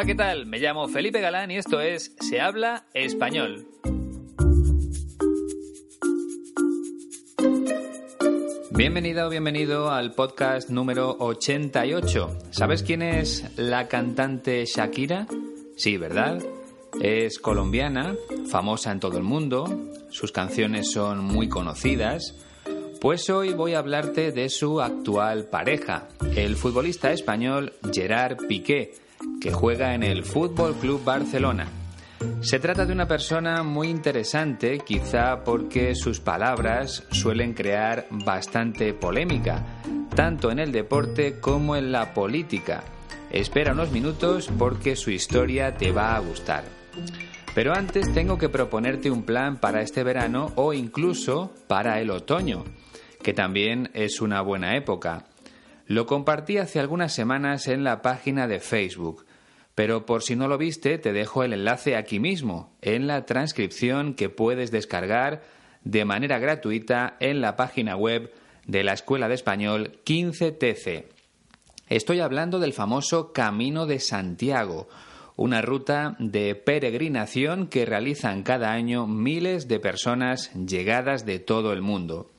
Hola, ¿qué tal? Me llamo Felipe Galán y esto es Se habla español. Bienvenido o bienvenido al podcast número 88. ¿Sabes quién es la cantante Shakira? Sí, ¿verdad? Es colombiana, famosa en todo el mundo, sus canciones son muy conocidas. Pues hoy voy a hablarte de su actual pareja, el futbolista español Gerard Piqué, que juega en el Fútbol Club Barcelona. Se trata de una persona muy interesante, quizá porque sus palabras suelen crear bastante polémica, tanto en el deporte como en la política. Espera unos minutos porque su historia te va a gustar. Pero antes tengo que proponerte un plan para este verano o incluso para el otoño, que también es una buena época. Lo compartí hace algunas semanas en la página de Facebook pero por si no lo viste, te dejo el enlace aquí mismo, en la transcripción que puedes descargar de manera gratuita en la página web de la Escuela de Español 15TC. Estoy hablando del famoso Camino de Santiago, una ruta de peregrinación que realizan cada año miles de personas llegadas de todo el mundo.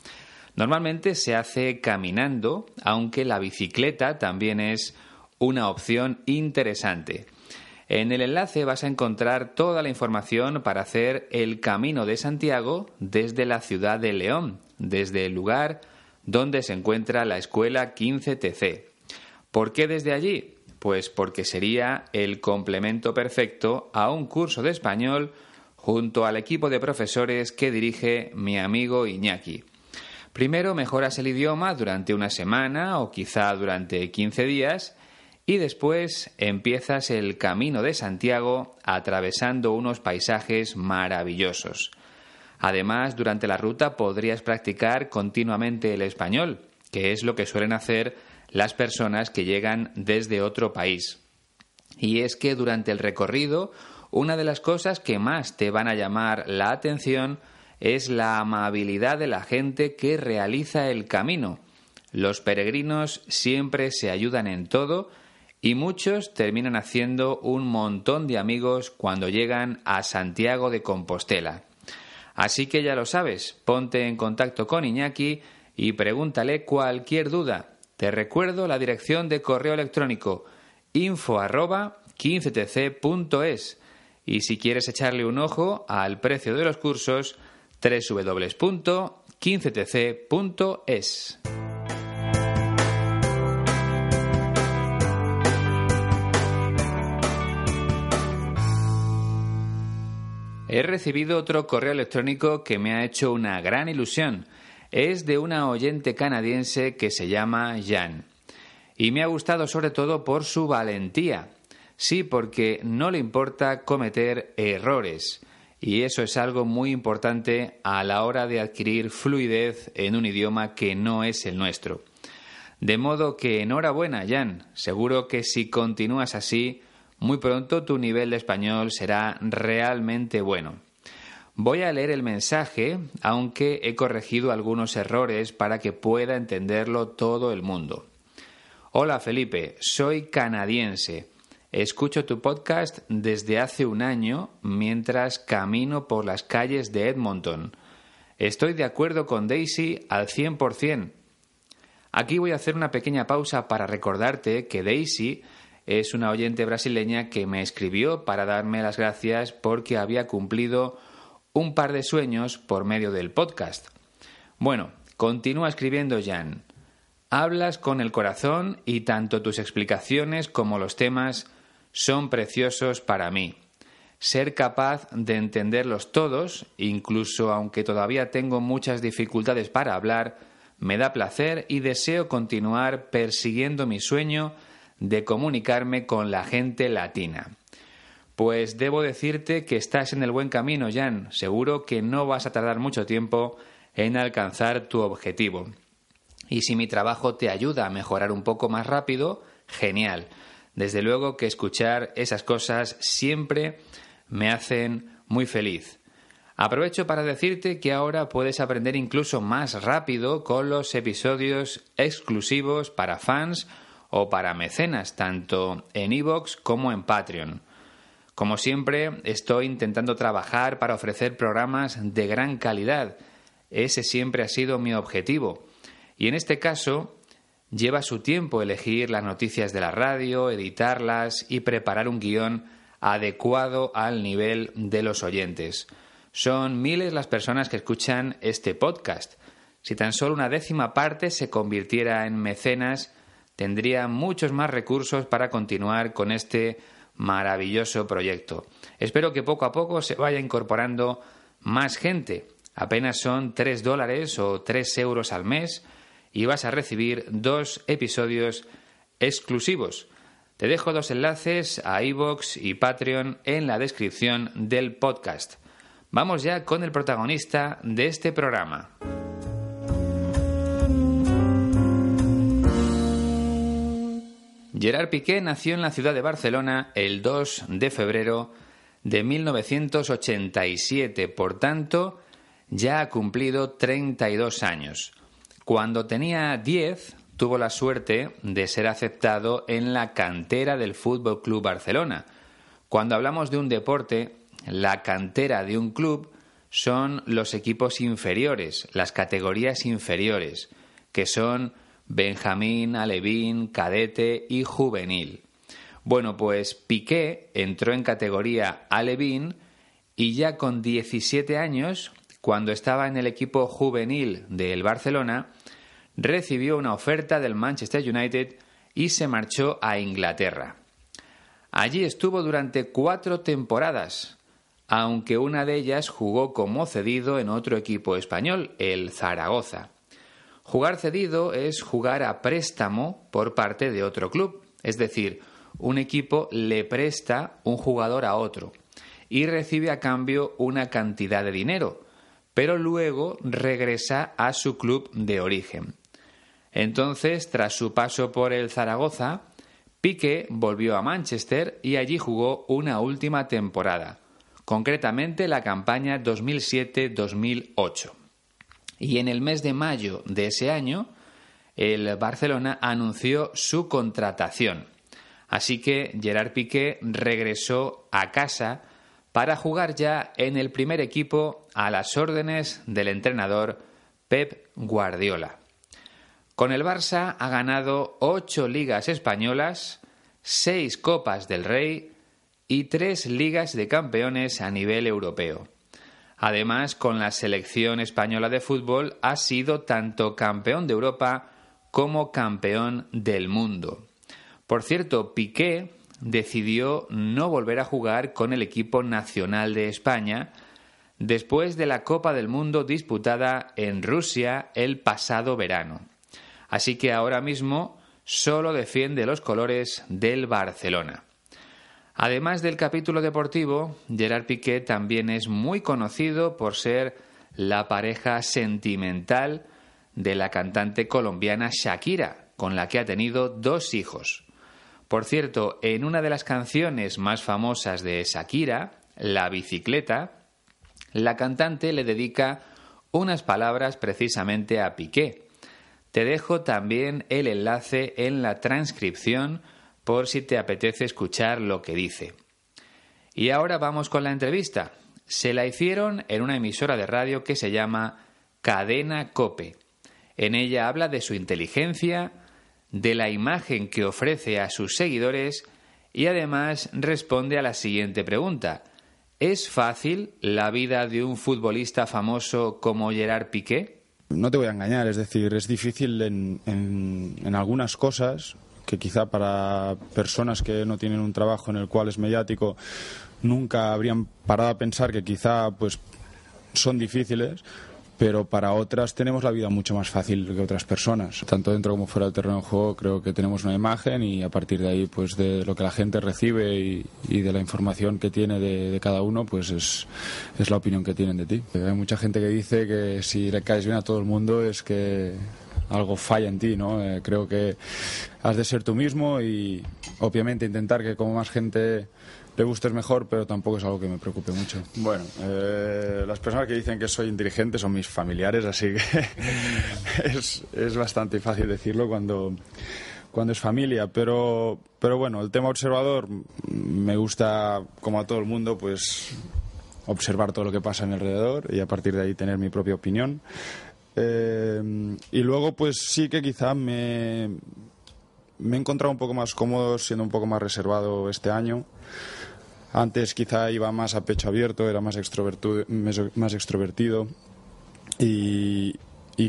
Normalmente se hace caminando, aunque la bicicleta también es una opción interesante. En el enlace vas a encontrar toda la información para hacer el Camino de Santiago desde la ciudad de León, desde el lugar donde se encuentra la escuela 15TC. ¿Por qué desde allí? Pues porque sería el complemento perfecto a un curso de español junto al equipo de profesores que dirige mi amigo Iñaki. Primero mejoras el idioma durante una semana o quizá durante 15 días y después empiezas el camino de Santiago atravesando unos paisajes maravillosos. Además, durante la ruta podrías practicar continuamente el español, que es lo que suelen hacer las personas que llegan desde otro país. Y es que durante el recorrido, una de las cosas que más te van a llamar la atención es la amabilidad de la gente que realiza el camino. Los peregrinos siempre se ayudan en todo y muchos terminan haciendo un montón de amigos cuando llegan a Santiago de Compostela. Así que ya lo sabes, ponte en contacto con Iñaki y pregúntale cualquier duda. Te recuerdo la dirección de correo electrónico info 15tc.es y si quieres echarle un ojo al precio de los cursos www.15tc.es. He recibido otro correo electrónico que me ha hecho una gran ilusión. Es de una oyente canadiense que se llama Jan. Y me ha gustado sobre todo por su valentía. Sí, porque no le importa cometer errores. Y eso es algo muy importante a la hora de adquirir fluidez en un idioma que no es el nuestro. De modo que enhorabuena, Jan. Seguro que si continúas así, muy pronto tu nivel de español será realmente bueno. Voy a leer el mensaje, aunque he corregido algunos errores para que pueda entenderlo todo el mundo. Hola Felipe, soy canadiense. Escucho tu podcast desde hace un año mientras camino por las calles de Edmonton. Estoy de acuerdo con Daisy al 100%. Aquí voy a hacer una pequeña pausa para recordarte que Daisy es una oyente brasileña que me escribió para darme las gracias porque había cumplido un par de sueños por medio del podcast. Bueno, continúa escribiendo Jan. Hablas con el corazón y tanto tus explicaciones como los temas son preciosos para mí. Ser capaz de entenderlos todos, incluso aunque todavía tengo muchas dificultades para hablar, me da placer y deseo continuar persiguiendo mi sueño de comunicarme con la gente latina. Pues debo decirte que estás en el buen camino, Jan. Seguro que no vas a tardar mucho tiempo en alcanzar tu objetivo. Y si mi trabajo te ayuda a mejorar un poco más rápido, genial. Desde luego que escuchar esas cosas siempre me hacen muy feliz. Aprovecho para decirte que ahora puedes aprender incluso más rápido con los episodios exclusivos para fans o para mecenas, tanto en iVoox como en Patreon. Como siempre, estoy intentando trabajar para ofrecer programas de gran calidad. Ese siempre ha sido mi objetivo. Y en este caso, lleva su tiempo elegir las noticias de la radio, editarlas y preparar un guion adecuado al nivel de los oyentes. Son miles las personas que escuchan este podcast. Si tan solo una décima parte se convirtiera en mecenas, tendría muchos más recursos para continuar con este maravilloso proyecto. Espero que poco a poco se vaya incorporando más gente. Apenas son 3 dólares o 3 euros al mes y vas a recibir dos episodios exclusivos. Te dejo dos enlaces a iVoox y Patreon en la descripción del podcast. Vamos ya con el protagonista de este programa. Gerard Piqué nació en la ciudad de Barcelona el 2 de febrero de 1987, por tanto, ya ha cumplido 32 años. Cuando tenía 10, tuvo la suerte de ser aceptado en la cantera del Fútbol Club Barcelona. Cuando hablamos de un deporte, la cantera de un club son los equipos inferiores, las categorías inferiores, que son Benjamín, Alevín, Cadete y Juvenil. Bueno, pues Piqué entró en categoría Alevín y ya con 17 años cuando estaba en el equipo juvenil del Barcelona, recibió una oferta del Manchester United y se marchó a Inglaterra. Allí estuvo durante cuatro temporadas, aunque una de ellas jugó como cedido en otro equipo español, el Zaragoza. Jugar cedido es jugar a préstamo por parte de otro club, es decir, un equipo le presta un jugador a otro y recibe a cambio una cantidad de dinero, pero luego regresa a su club de origen. Entonces, tras su paso por el Zaragoza, Piqué volvió a Manchester y allí jugó una última temporada, concretamente la campaña 2007-2008. Y en el mes de mayo de ese año, el Barcelona anunció su contratación. Así que Gerard Piqué regresó a casa para jugar ya en el primer equipo a las órdenes del entrenador Pep Guardiola. Con el Barça ha ganado ocho ligas españolas, seis copas del Rey y tres ligas de campeones a nivel europeo. Además, con la selección española de fútbol ha sido tanto campeón de Europa como campeón del mundo. Por cierto, Piqué decidió no volver a jugar con el equipo nacional de España después de la Copa del Mundo disputada en Rusia el pasado verano. Así que ahora mismo solo defiende los colores del Barcelona. Además del capítulo deportivo, Gerard Piqué también es muy conocido por ser la pareja sentimental de la cantante colombiana Shakira, con la que ha tenido dos hijos. Por cierto, en una de las canciones más famosas de Shakira, La bicicleta, la cantante le dedica unas palabras precisamente a Piqué. Te dejo también el enlace en la transcripción por si te apetece escuchar lo que dice. Y ahora vamos con la entrevista. Se la hicieron en una emisora de radio que se llama Cadena Cope. En ella habla de su inteligencia, de la imagen que ofrece a sus seguidores y además responde a la siguiente pregunta. ¿Es fácil la vida de un futbolista famoso como Gerard Piqué? No te voy a engañar, es decir, es difícil en, en, algunas cosas que quizá para personas que no tienen un trabajo en el cual es mediático nunca habrían parado a pensar que quizá pues son difíciles, pero para otras tenemos la vida mucho más fácil que otras personas. Tanto dentro como fuera del terreno de juego creo que tenemos una imagen y a partir de ahí, pues de lo que la gente recibe y, de la información que tiene de, cada uno, pues es, es, la opinión que tienen de ti. Hay mucha gente que dice que si le caes bien a todo el mundo es que algo falla en ti, ¿no? Eh, creo que has de ser tú mismo y obviamente intentar que como más gente le gustes mejor, pero tampoco es algo que me preocupe mucho. Bueno, eh, las personas que dicen que soy inteligente son mis familiares, así que es, es, bastante fácil decirlo cuando, cuando es familia, pero, pero bueno, el tema observador me gusta, como a todo el mundo, pues observar todo lo que pasa en alrededor y a partir de ahí tener mi propia opinión. Eh, y luego, pues sí que quizá me, me he encontrado un poco más cómodo siendo un poco más reservado este año. Antes quizá iba más a pecho abierto, era más más extrovertido y,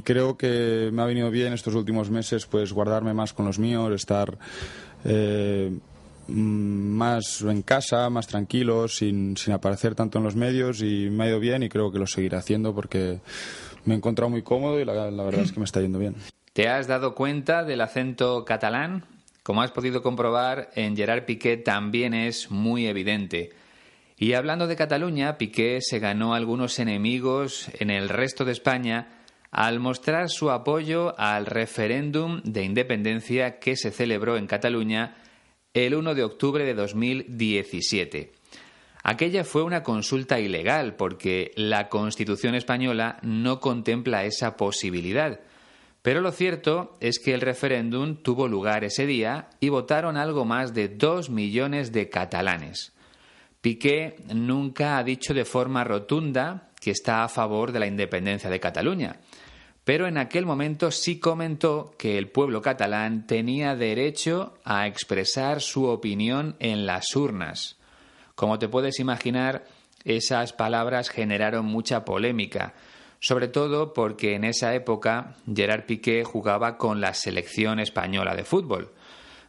creo que me ha venido bien estos últimos meses pues guardarme más con los míos, estar eh, más en casa, más tranquilo, sin, sin aparecer tanto en los medios y me ha ido bien y creo que lo seguiré haciendo porque me he encontrado muy cómodo y la, verdad es que me está yendo bien. ¿Te has dado cuenta del acento catalán? Como has podido comprobar, en Gerard Piqué también es muy evidente. Y hablando de Cataluña, Piqué se ganó algunos enemigos en el resto de España al mostrar su apoyo al referéndum de independencia que se celebró en Cataluña el 1 de octubre de 2017. Aquella fue una consulta ilegal porque la Constitución española no contempla esa posibilidad. Pero lo cierto es que el referéndum tuvo lugar ese día y votaron algo más de dos millones de catalanes. Piqué nunca ha dicho de forma rotunda que está a favor de la independencia de Cataluña, pero en aquel momento sí comentó que el pueblo catalán tenía derecho a expresar su opinión en las urnas. Como te puedes imaginar, esas palabras generaron mucha polémica, sobre todo porque en esa época Gerard Piqué jugaba con la selección española de fútbol.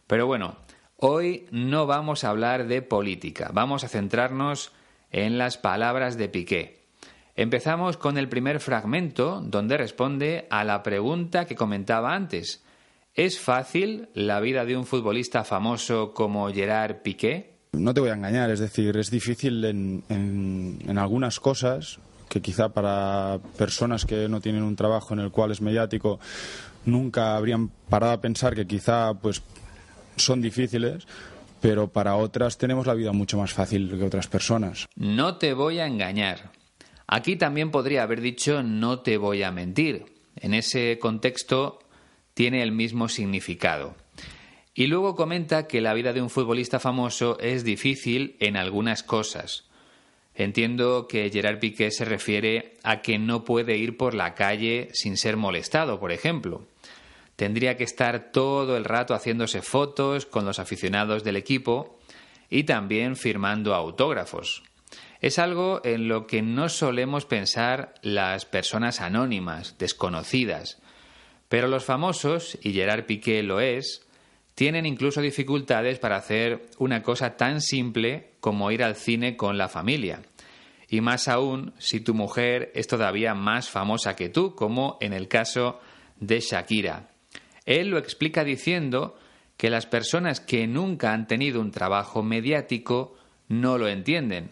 Pero bueno, hoy no vamos a hablar de política, vamos a centrarnos en las palabras de Piqué. Empezamos con el primer fragmento donde responde a la pregunta que comentaba antes. ¿Es fácil la vida de un futbolista famoso como Gerard Piqué? No te voy a engañar, es decir, es difícil en, en algunas cosas que quizá para personas que no tienen un trabajo en el cual es mediático nunca habrían parado a pensar que quizá pues son difíciles, pero para otras tenemos la vida mucho más fácil que otras personas. No te voy a engañar. Aquí también podría haber dicho no te voy a mentir. En ese contexto tiene el mismo significado. Y luego comenta que la vida de un futbolista famoso es difícil en algunas cosas. Entiendo que Gerard Piqué se refiere a que no puede ir por la calle sin ser molestado, por ejemplo. Tendría que estar todo el rato haciéndose fotos con los aficionados del equipo y también firmando autógrafos. Es algo en lo que no solemos pensar las personas anónimas, desconocidas. Pero los famosos, y Gerard Piqué lo es, tienen incluso dificultades para hacer una cosa tan simple como ir al cine con la familia. Y más aún si tu mujer es todavía más famosa que tú, como en el caso de Shakira. Él lo explica diciendo que las personas que nunca han tenido un trabajo mediático no lo entienden.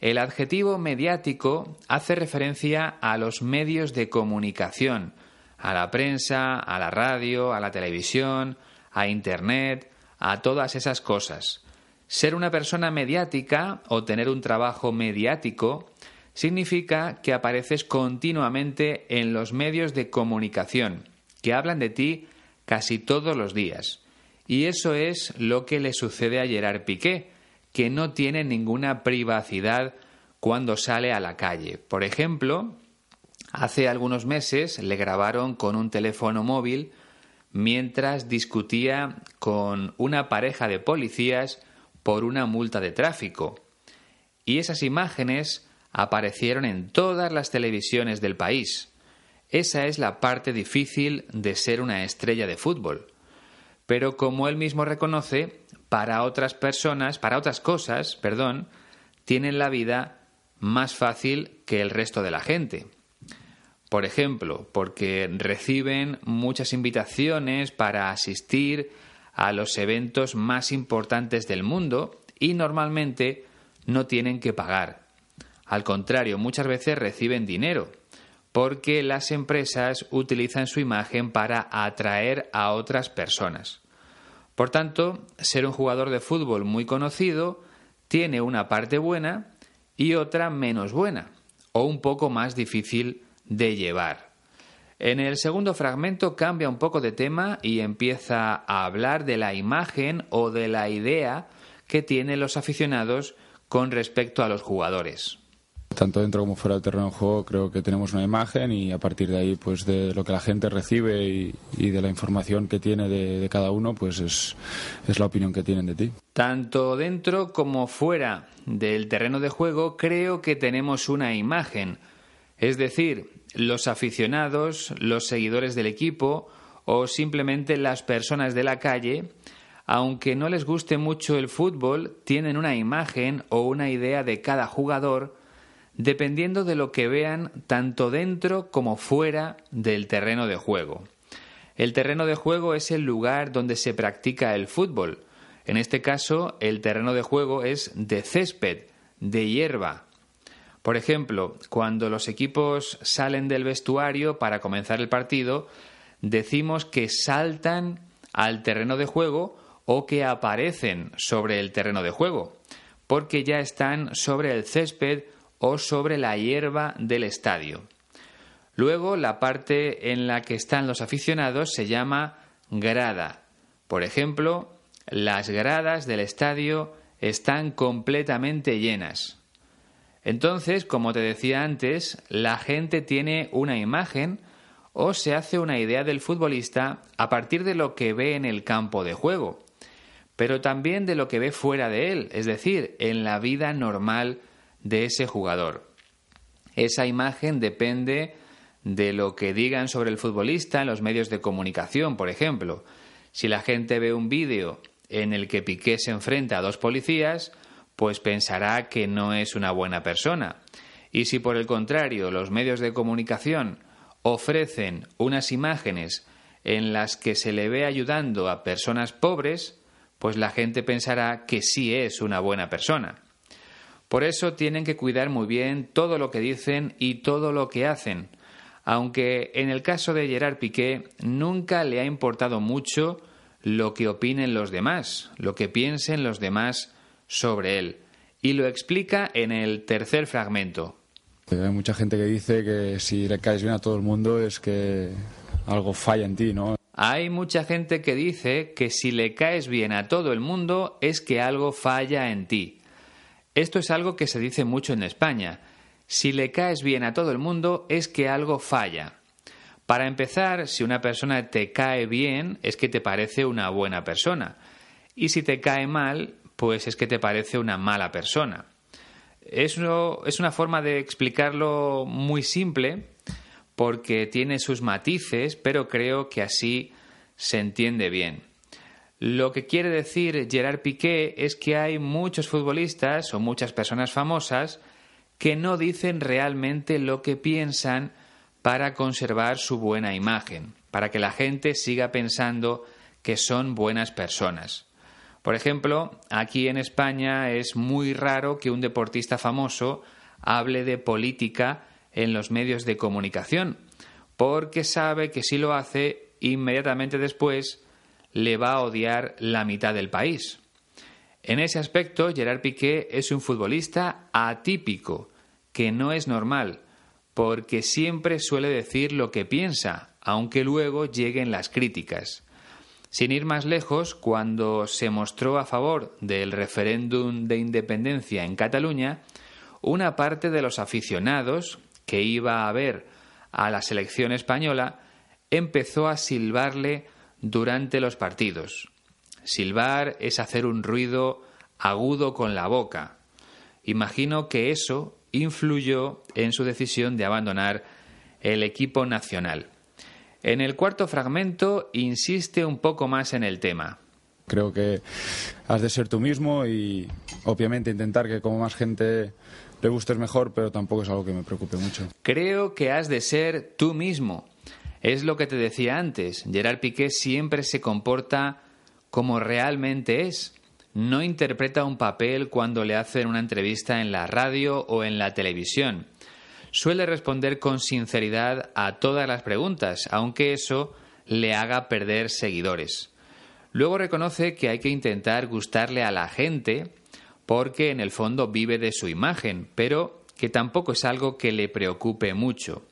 El adjetivo mediático hace referencia a los medios de comunicación, a la prensa, a la radio, a la televisión, a Internet, a todas esas cosas. Ser una persona mediática o tener un trabajo mediático significa que apareces continuamente en los medios de comunicación, que hablan de ti casi todos los días. Y eso es lo que le sucede a Gerard Piqué, que no tiene ninguna privacidad cuando sale a la calle. Por ejemplo, hace algunos meses le grabaron con un teléfono móvil mientras discutía con una pareja de policías por una multa de tráfico. Y esas imágenes aparecieron en todas las televisiones del país. Esa es la parte difícil de ser una estrella de fútbol. Pero como él mismo reconoce, para otras personas, para otras cosas, perdón, tienen la vida más fácil que el resto de la gente. Por ejemplo, porque reciben muchas invitaciones para asistir a los eventos más importantes del mundo y normalmente no tienen que pagar. Al contrario, muchas veces reciben dinero, porque las empresas utilizan su imagen para atraer a otras personas. Por tanto, ser un jugador de fútbol muy conocido tiene una parte buena y otra menos buena, o un poco más difícil de llevar. En el segundo fragmento cambia un poco de tema y empieza a hablar de la imagen o de la idea que tienen los aficionados con respecto a los jugadores tanto dentro como fuera del terreno de juego creo que tenemos una imagen y a partir de ahí pues de lo que la gente recibe y, de la información que tiene de, cada uno pues es, es, la opinión que tienen de ti. Tanto dentro como fuera del terreno de juego creo que tenemos una imagen, es decir, los aficionados, los seguidores del equipo o simplemente las personas de la calle aunque no les guste mucho el fútbol, tienen una imagen o una idea de cada jugador dependiendo de lo que vean tanto dentro como fuera del terreno de juego. El terreno de juego es el lugar donde se practica el fútbol. En este caso, el terreno de juego es de césped, de hierba. Por ejemplo, cuando los equipos salen del vestuario para comenzar el partido, decimos que saltan al terreno de juego o que aparecen sobre el terreno de juego, porque ya están sobre el césped o sobre la hierba del estadio. Luego, la parte en la que están los aficionados se llama grada. Por ejemplo, las gradas del estadio están completamente llenas. Entonces, como te decía antes, la gente tiene una imagen o se hace una idea del futbolista a partir de lo que ve en el campo de juego, pero también de lo que ve fuera de él, es decir, en la vida normal de ese jugador. Esa imagen depende de lo que digan sobre el futbolista en los medios de comunicación, por ejemplo. Si la gente ve un vídeo en el que Piqué se enfrenta a dos policías, pues pensará que no es una buena persona. Y si por el contrario los medios de comunicación ofrecen unas imágenes en las que se le ve ayudando a personas pobres, pues la gente pensará que sí es una buena persona. Por eso tienen que cuidar muy bien todo lo que dicen y todo lo que hacen, aunque en el caso de Gerard Piqué nunca le ha importado mucho lo que opinen los demás, lo que piensen los demás sobre él, y lo explica en el tercer fragmento. Hay mucha gente que dice que si le caes bien a todo el mundo es que algo falla en ti, ¿no? Hay mucha gente que dice que si le caes bien a todo el mundo es que algo falla en ti. Esto es algo que se dice mucho en España. Si le caes bien a todo el mundo es que algo falla. Para empezar, si una persona te cae bien es que te parece una buena persona. Y si te cae mal, pues es que te parece una mala persona. Eso es una forma de explicarlo muy simple porque tiene sus matices, pero creo que así se entiende bien. Lo que quiere decir Gerard Piqué es que hay muchos futbolistas o muchas personas famosas que no dicen realmente lo que piensan para conservar su buena imagen, para que la gente siga pensando que son buenas personas. Por ejemplo, aquí en España es muy raro que un deportista famoso hable de política en los medios de comunicación, porque sabe que si lo hace, inmediatamente después le va a odiar la mitad del país. En ese aspecto, Gerard Piqué es un futbolista atípico, que no es normal, porque siempre suele decir lo que piensa, aunque luego lleguen las críticas. Sin ir más lejos, cuando se mostró a favor del referéndum de independencia en Cataluña, una parte de los aficionados que iba a ver a la selección española empezó a silbarle durante los partidos. Silbar es hacer un ruido agudo con la boca. Imagino que eso influyó en su decisión de abandonar el equipo nacional. En el cuarto fragmento insiste un poco más en el tema. Creo que has de ser tú mismo y obviamente intentar que como más gente le gustes mejor, pero tampoco es algo que me preocupe mucho. Creo que has de ser tú mismo. Es lo que te decía antes. Gerard Piqué siempre se comporta como realmente es. No interpreta un papel cuando le hacen una entrevista en la radio o en la televisión. Suele responder con sinceridad a todas las preguntas, aunque eso le haga perder seguidores. Luego reconoce que hay que intentar gustarle a la gente porque en el fondo vive de su imagen, pero que tampoco es algo que le preocupe mucho.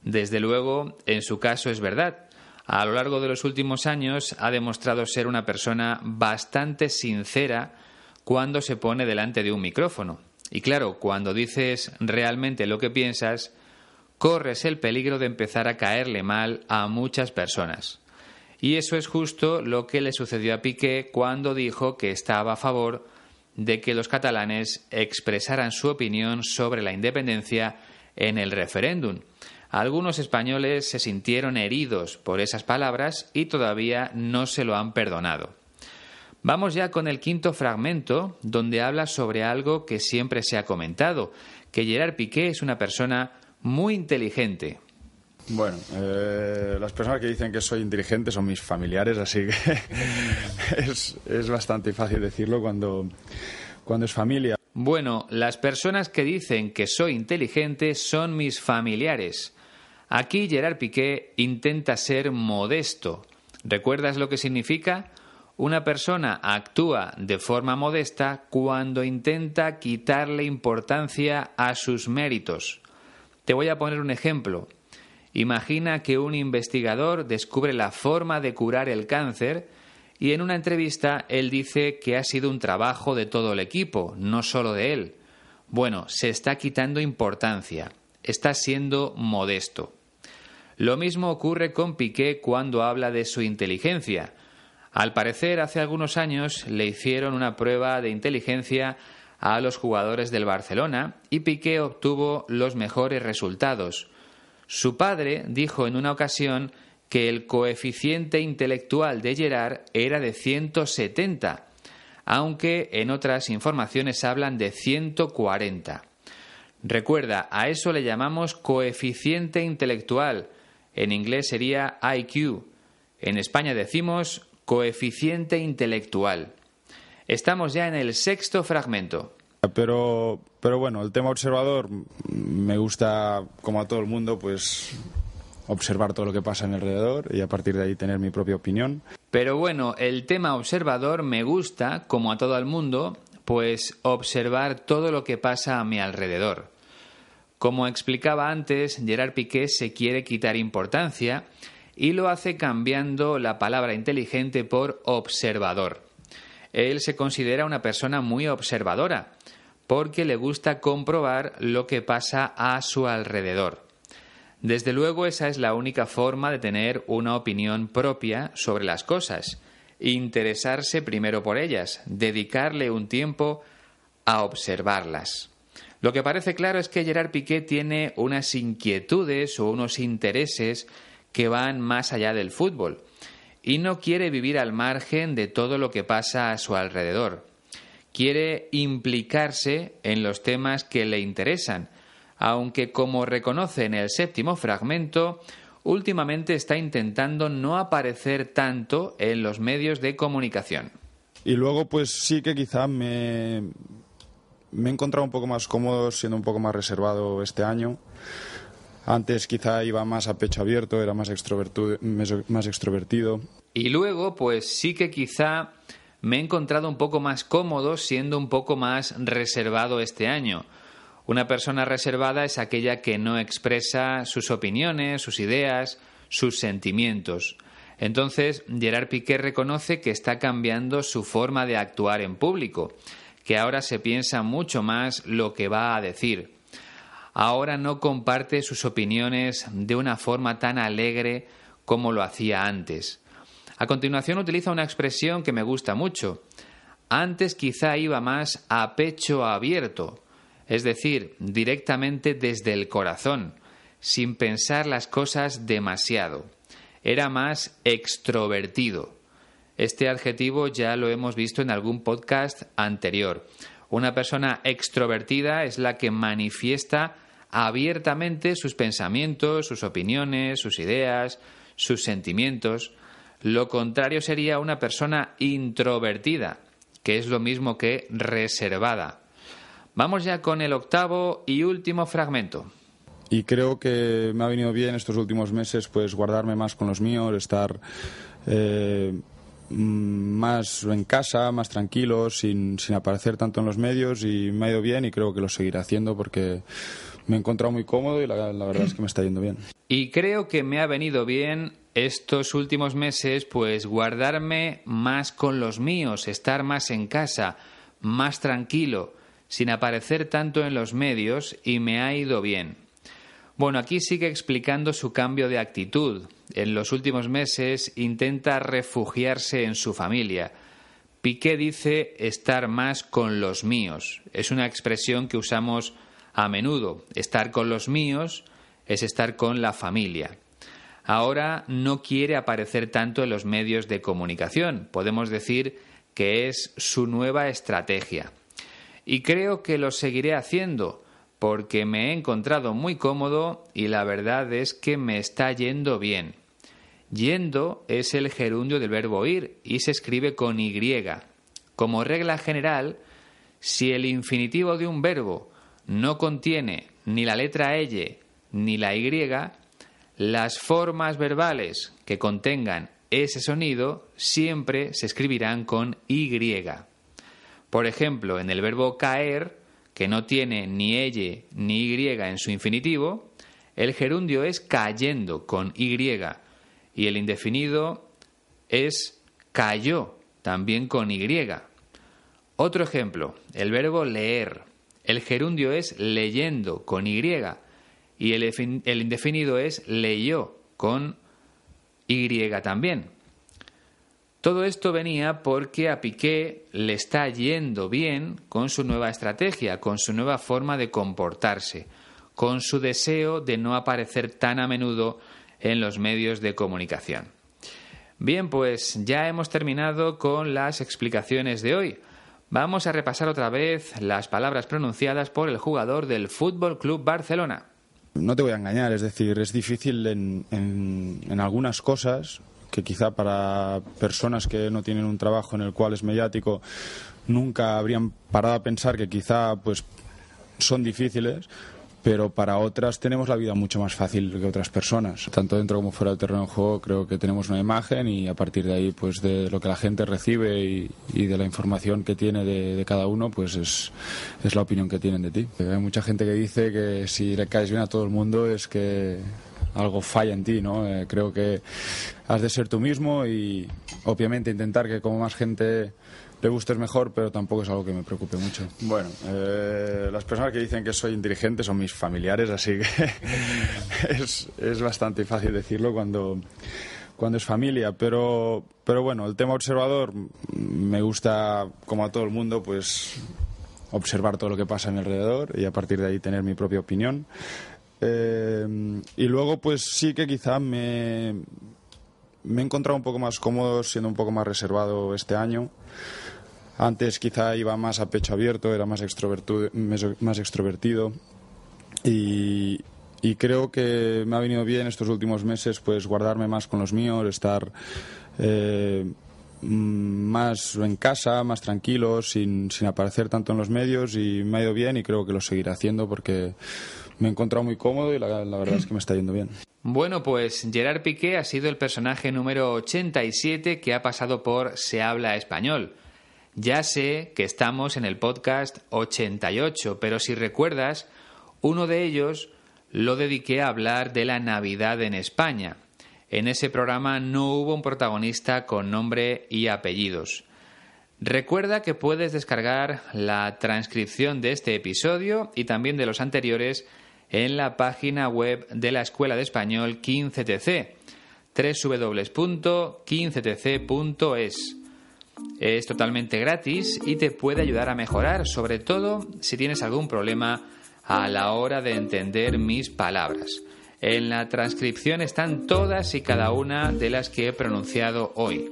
Desde luego, en su caso es verdad. A lo largo de los últimos años ha demostrado ser una persona bastante sincera cuando se pone delante de un micrófono. Y claro, cuando dices realmente lo que piensas, corres el peligro de empezar a caerle mal a muchas personas. Y eso es justo lo que le sucedió a Piqué cuando dijo que estaba a favor de que los catalanes expresaran su opinión sobre la independencia en el referéndum. Algunos españoles se sintieron heridos por esas palabras y todavía no se lo han perdonado. Vamos ya con el quinto fragmento, donde habla sobre algo que siempre se ha comentado, que Gerard Piqué es una persona muy inteligente. Bueno, eh, las personas que dicen que soy inteligente son mis familiares, así que es, es, bastante fácil decirlo cuando, cuando es familia. Bueno, las personas que dicen que soy inteligente son mis familiares. Aquí Gerard Piqué intenta ser modesto. ¿Recuerdas lo que significa? Una persona actúa de forma modesta cuando intenta quitarle importancia a sus méritos. Te voy a poner un ejemplo. Imagina que un investigador descubre la forma de curar el cáncer y en una entrevista él dice que ha sido un trabajo de todo el equipo, no solo de él. Bueno, se está quitando importancia, está siendo modesto. Lo mismo ocurre con Piqué cuando habla de su inteligencia. Al parecer, hace algunos años le hicieron una prueba de inteligencia a los jugadores del Barcelona y Piqué obtuvo los mejores resultados. Su padre dijo en una ocasión que el coeficiente intelectual de Gerard era de 170, aunque en otras informaciones hablan de 140. Recuerda, a eso le llamamos coeficiente intelectual. En inglés sería IQ. En España decimos coeficiente intelectual. Estamos ya en el sexto fragmento. Pero, pero bueno, el tema observador me gusta, como a todo el mundo, pues observar todo lo que pasa en alrededor y a partir de ahí tener mi propia opinión. Pero bueno, el tema observador me gusta, como a todo el mundo, pues observar todo lo que pasa a mi alrededor. Como explicaba antes, Gerard Piqué se quiere quitar importancia y lo hace cambiando la palabra inteligente por observador. Él se considera una persona muy observadora, porque le gusta comprobar lo que pasa a su alrededor. Desde luego esa es la única forma de tener una opinión propia sobre las cosas, interesarse primero por ellas, dedicarle un tiempo a observarlas. Lo que parece claro es que Gerard Piqué tiene unas inquietudes o unos intereses que van más allá del fútbol y no quiere vivir al margen de todo lo que pasa a su alrededor. Quiere implicarse en los temas que le interesan, aunque como reconoce en el séptimo fragmento, últimamente está intentando no aparecer tanto en los medios de comunicación. Y luego, pues sí que quizá me, me he encontrado un poco más cómodo siendo un poco más reservado este año. Antes quizá iba más a pecho abierto, era más extrovertido. Y luego, pues sí que quizá me he encontrado un poco más cómodo siendo un poco más reservado este año. Una persona reservada es aquella que no expresa sus opiniones, sus ideas, sus sentimientos. Entonces, Gerard Piqué reconoce que está cambiando su forma de actuar en público, que ahora se piensa mucho más lo que va a decir ahora no comparte sus opiniones de una forma tan alegre como lo hacía antes. A continuación utiliza una expresión que me gusta mucho. Antes quizá iba más a pecho abierto, es decir, directamente desde el corazón, sin pensar las cosas demasiado. Era más extrovertido. Este adjetivo ya lo hemos visto en algún podcast anterior Una persona extrovertida es la que manifiesta abiertamente sus pensamientos, sus opiniones, sus ideas, sus sentimientos. Lo contrario sería una persona introvertida, que es lo mismo que reservada. Vamos ya con el octavo y último fragmento. Y creo que me ha venido bien estos últimos meses pues guardarme más con los míos, estar eh, más en casa, más tranquilo, sin, sin aparecer tanto en los medios y me ha ido bien y creo que lo seguiré haciendo porque me he encontrado muy cómodo y la, la, verdad es que me está yendo bien. Y creo que me ha venido bien estos últimos meses pues guardarme más con los míos, estar más en casa, más tranquilo, sin aparecer tanto en los medios y me ha ido bien. Bueno, aquí sigue explicando su cambio de actitud. En los últimos meses intenta refugiarse en su familia. Piqué dice estar más con los míos. Es una expresión que usamos a menudo. Estar con los míos es estar con la familia. Ahora no quiere aparecer tanto en los medios de comunicación. Podemos decir que es su nueva estrategia. Y creo que lo seguiré haciendo porque me he encontrado muy cómodo y la verdad es que me está yendo bien. Yendo es el gerundio del verbo ir y se escribe con Y. Como regla general, si el infinitivo de un verbo no contiene ni la letra L ni la Y, las formas verbales que contengan ese sonido siempre se escribirán con Y. Por ejemplo, en el verbo caer, que no tiene ni ella ni y en su infinitivo, el gerundio es cayendo con y y el indefinido es cayó también con y. Otro ejemplo, el verbo leer. El gerundio es leyendo con y y el, el indefinido es leyó con y también. Todo esto venía porque a Piqué le está yendo bien con su nueva estrategia, con su nueva forma de comportarse, con su deseo de no aparecer tan a menudo en los medios de comunicación. Bien, pues ya hemos terminado con las explicaciones de hoy. Vamos a repasar otra vez las palabras pronunciadas por el jugador del Fútbol Club Barcelona. No te voy a engañar, es decir, es difícil en, en algunas cosas que quizá para personas que no tienen un trabajo en el cual es mediático nunca habrían parado a pensar que quizá pues son difíciles pero para otras tenemos la vida mucho más fácil que otras personas. Tanto dentro como fuera del terreno de juego creo que tenemos una imagen y a partir de ahí, pues de lo que la gente recibe y, de la información que tiene de, cada uno, pues es, es, la opinión que tienen de ti. Hay mucha gente que dice que si le caes bien a todo el mundo es que algo falla en ti, ¿no? Eh, creo que has de ser tú mismo y obviamente intentar que como más gente le gustes mejor, pero tampoco es algo que me preocupe mucho. Bueno, eh, las personas que dicen que soy inteligente son mis familiares, así que es, es, bastante fácil decirlo cuando, cuando es familia, pero, pero bueno, el tema observador me gusta, como a todo el mundo, pues observar todo lo que pasa a mi alrededor y a partir de ahí tener mi propia opinión. Eh, y luego, pues sí que quizá me, he encontrado un poco más cómodo siendo un poco más reservado este año. Antes quizá iba más a pecho abierto, era más, más extrovertido y, creo que me ha venido bien estos últimos meses pues guardarme más con los míos, estar eh, más en casa, más tranquilo, sin aparecer tanto en los medios y me ha ido bien y creo que lo seguiré haciendo porque me he encontrado muy cómodo y la, verdad es que me está yendo bien. Bueno, pues Gerard Piqué ha sido el personaje número 87 que ha pasado por Se habla español. Ya sé que estamos en el podcast 88, pero si recuerdas, uno de ellos lo dediqué a hablar de la Navidad en España. En ese programa no hubo un protagonista con nombre y apellidos. Recuerda que puedes descargar la transcripción de este episodio y también de los anteriores en la página web de la Escuela de Español 15TC, www.15tc.es. Es totalmente gratis y te puede ayudar a mejorar, sobre todo si tienes algún problema a la hora de entender mis palabras. En la transcripción están todas y cada una de las que he pronunciado hoy.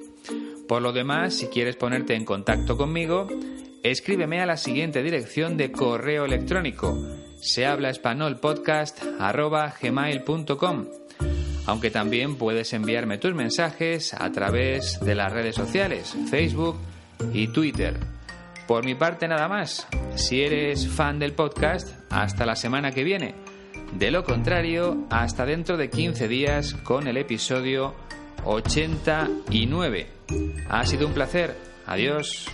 Por lo demás, si quieres ponerte en contacto conmigo, escríbeme a la siguiente dirección de correo electrónico se habla español aunque también puedes enviarme tus mensajes a través de las redes sociales, Facebook y Twitter. Por mi parte nada más, si eres fan del podcast, hasta la semana que viene. De lo contrario, hasta dentro de 15 días con el episodio 89. Ha sido un placer. Adiós.